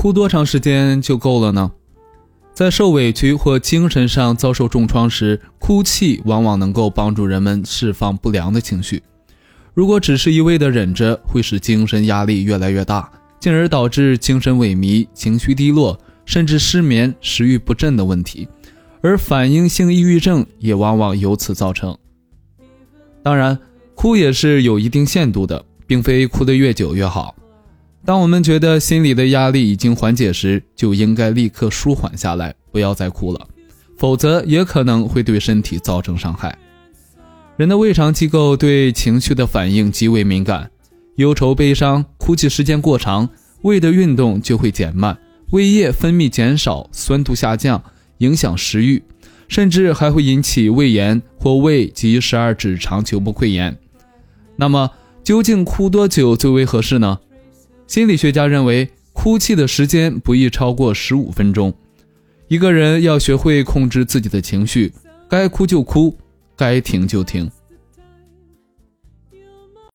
哭多长时间就够了呢？在受委屈或精神上遭受重创时，哭泣往往能够帮助人们释放不良的情绪。如果只是一味的忍着，会使精神压力越来越大，进而导致精神萎靡、情绪低落，甚至失眠、食欲不振的问题。而反应性抑郁症也往往由此造成。当然，哭也是有一定限度的，并非哭得越久越好。当我们觉得心里的压力已经缓解时，就应该立刻舒缓下来，不要再哭了，否则也可能会对身体造成伤害。人的胃肠机构对情绪的反应极为敏感，忧愁、悲伤、哭泣时间过长，胃的运动就会减慢，胃液分泌减少，酸度下降，影响食欲，甚至还会引起胃炎或胃及十二指肠球部溃疡。那么，究竟哭多久最为合适呢？心理学家认为，哭泣的时间不宜超过十五分钟。一个人要学会控制自己的情绪，该哭就哭，该停就停。